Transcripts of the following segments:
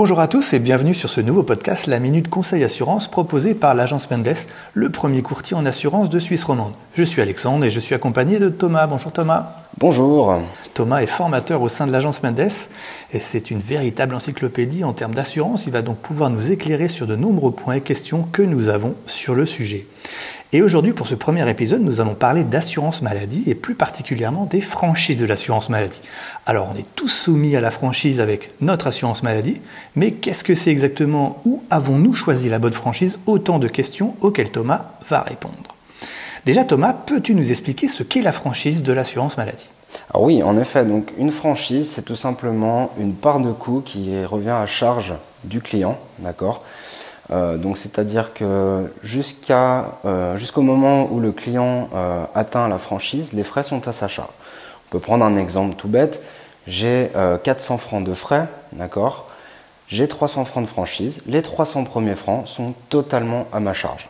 Bonjour à tous et bienvenue sur ce nouveau podcast La Minute Conseil Assurance proposé par l'agence Mendes, le premier courtier en assurance de Suisse romande. Je suis Alexandre et je suis accompagné de Thomas. Bonjour Thomas. Bonjour. Thomas est formateur au sein de l'agence Mendes et c'est une véritable encyclopédie en termes d'assurance. Il va donc pouvoir nous éclairer sur de nombreux points et questions que nous avons sur le sujet. Et aujourd'hui, pour ce premier épisode, nous allons parler d'assurance maladie et plus particulièrement des franchises de l'assurance maladie. Alors, on est tous soumis à la franchise avec notre assurance maladie, mais qu'est-ce que c'est exactement Où avons-nous choisi la bonne franchise? Autant de questions auxquelles Thomas va répondre. Déjà, Thomas, peux-tu nous expliquer ce qu'est la franchise de l'assurance maladie? Alors oui, en effet, donc une franchise, c'est tout simplement une part de coût qui revient à charge du client, d'accord? Donc c'est-à-dire que euh, jusqu'au moment où le client euh, atteint la franchise, les frais sont à sa charge. On peut prendre un exemple tout bête. J'ai 400 francs de frais, d'accord? J'ai 300 francs de franchise. Les 300 premiers francs sont totalement à ma charge.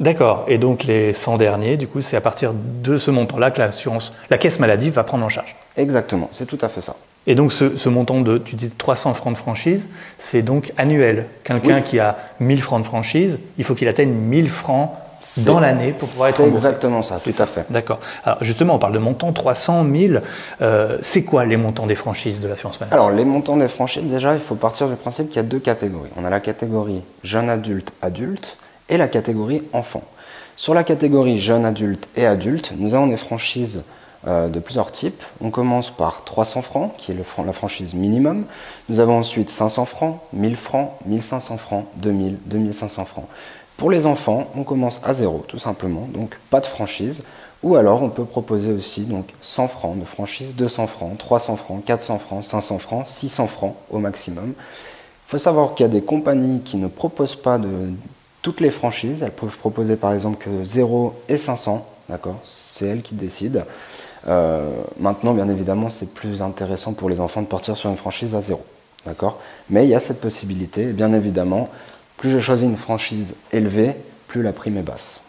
D'accord. Et donc les 100 derniers, du coup, c'est à partir de ce montant-là que l'assurance, la caisse maladie va prendre en charge. Exactement, c'est tout à fait ça. Et donc ce, montant de, tu dis 300 francs de franchise, c'est donc annuel. Quelqu'un qui a 1000 francs de franchise, il faut qu'il atteigne 1000 francs dans l'année pour pouvoir être remboursé. C'est exactement ça, tout à fait. D'accord. Alors justement, on parle de montant 300, 1000. Euh, c'est quoi les montants des franchises de l'assurance maladie? Alors les montants des franchises, déjà, il faut partir du principe qu'il y a deux catégories. On a la catégorie jeune adulte, adulte et la catégorie enfant. Sur la catégorie jeune adulte et adulte, nous avons des franchises euh, de plusieurs types. On commence par 300 francs, qui est la franchise minimum. Nous avons ensuite 500 francs, 1000 francs, 1500 francs, 2000, 2500 francs. Pour les enfants, on commence à zéro, tout simplement, donc pas de franchise. Ou alors, on peut proposer aussi donc 100 francs de franchise, 200 francs, 300 francs, 400 francs, 500 francs, 600 francs au maximum. Il faut savoir qu'il y a des compagnies qui ne proposent pas de, toutes les franchises. Elles peuvent proposer par exemple que 0 et 500, d'accord? C'est elles qui décident. Euh, maintenant, bien évidemment, c'est plus intéressant pour les enfants de partir sur une franchise à 0, d'accord? Mais il y a cette possibilité, et bien évidemment, plus je choisis une franchise élevée, plus la prime est basse.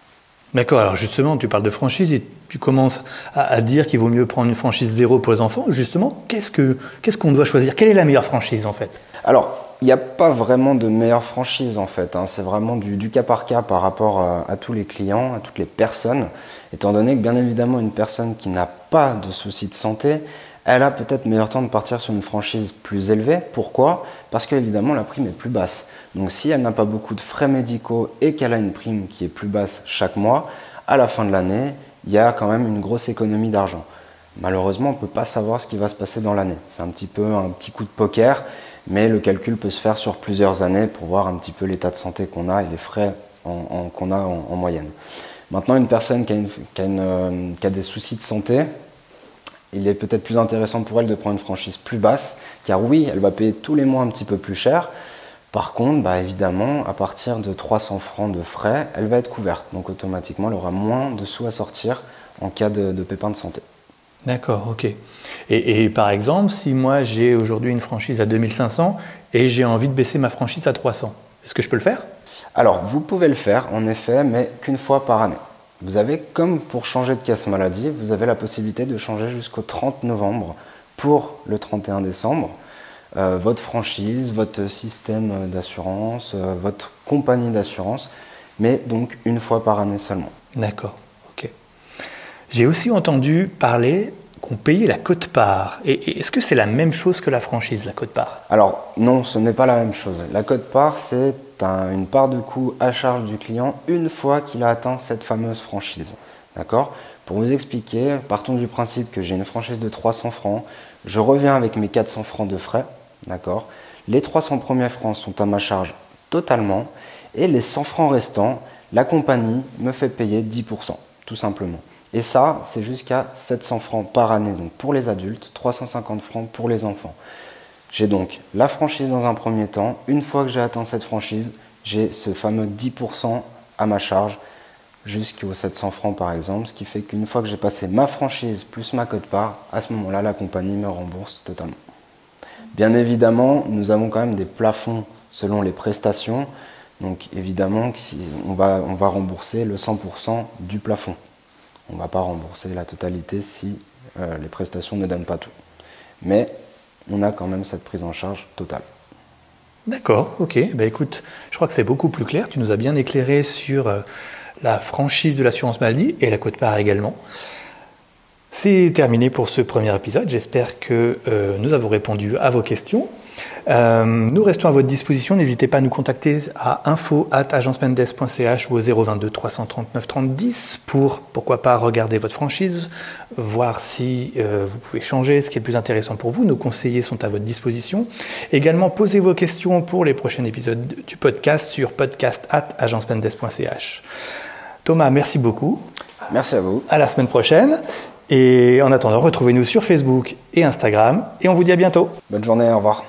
D'accord, alors justement, tu parles de franchise et tu commences à, dire qu'il vaut mieux prendre une franchise zéro pour les enfants. Justement, qu'est-ce qu'on doit choisir? Quelle est la meilleure franchise en fait? Alors, n'y a pas vraiment de meilleure franchise en fait. Hein. C'est vraiment du, cas par cas par rapport à, tous les clients, à toutes les personnes. Étant donné que bien évidemment une personne qui n'a pas de soucis de santé, elle a peut-être meilleur temps de partir sur une franchise plus élevée. Pourquoi? Parce qu'évidemment la prime est plus basse. Donc si elle n'a pas beaucoup de frais médicaux et qu'elle a une prime qui est plus basse chaque mois, à la fin de l'année, il y a quand même une grosse économie d'argent. Malheureusement, on ne peut pas savoir ce qui va se passer dans l'année. C'est un petit peu un petit coup de poker mais le calcul peut se faire sur plusieurs années pour voir un petit peu l'état de santé qu'on a et les frais qu'on a en, moyenne. Maintenant, une personne euh, qui a, des soucis de santé, il est peut-être plus intéressant pour elle de prendre une franchise plus basse, car oui, elle va payer tous les mois un petit peu plus cher. Par contre, bah, évidemment, à partir de 300 francs de frais, elle va être couverte. Donc automatiquement, elle aura moins de sous à sortir en cas de, de pépin de santé. D'accord, ok. Et, par exemple, si moi j'ai aujourd'hui une franchise à 2500 et j'ai envie de baisser ma franchise à 300, est-ce que je peux le faire? Alors, vous pouvez le faire, en effet, mais qu'une fois par année. Vous avez, comme pour changer de casse maladie, vous avez la possibilité de changer jusqu'au 30 novembre pour le 31 décembre. Euh, votre franchise, votre système d'assurance, euh, votre compagnie d'assurance, mais donc une fois par année seulement. D'accord. J'ai aussi entendu parler qu'on payait la cote-part. Est-ce que c'est la même chose que la franchise, la cote-part Alors non, ce n'est pas la même chose. La cote-part, c'est une part de coût à charge du client une fois qu'il a atteint cette fameuse franchise. D'accord? Pour vous expliquer, partons du principe que j'ai une franchise de 300 francs, je reviens avec mes 400 francs de frais. D'accord? Les 300 premiers francs sont à ma charge totalement et les 100 francs restants, la compagnie me fait payer 10%, tout simplement. Et ça, c'est jusqu'à 700 francs par année, donc pour les adultes, 350 francs pour les enfants. J'ai donc la franchise dans un premier temps. Une fois que j'ai atteint cette franchise, j'ai ce fameux 10% à ma charge jusqu'aux 700 francs par exemple, ce qui fait qu'une fois que j'ai passé ma franchise plus ma cote-part, à ce moment-là, la compagnie me rembourse totalement. Bien évidemment, nous avons quand même des plafonds selon les prestations. Donc évidemment, on va, on va rembourser le 100% du plafond on ne va pas rembourser la totalité si euh, les prestations ne donnent pas tout. Mais on a quand même cette prise en charge totale. D'accord, ok. Bah, écoute, je crois que c'est beaucoup plus clair. Tu nous as bien éclairé sur euh, la franchise de l'assurance maladie et la cote-part également. C'est terminé pour ce premier épisode. J'espère que euh, nous avons répondu à vos questions. Euh, nous restons à votre disposition. N'hésitez pas à nous contacter à info@agencemendes.ch ou au 022 339 30 10 pour pourquoi pas regarder votre franchise, voir si euh, vous pouvez changer ce qui est le plus intéressant pour vous. Nos conseillers sont à votre disposition. Également, posez vos questions pour les prochains épisodes du podcast sur podcast@agencemendes.ch. Thomas, merci beaucoup. Merci à vous. À la semaine prochaine. Et en attendant, retrouvez-nous sur Facebook et Instagram. Et on vous dit à bientôt. Bonne journée, au revoir.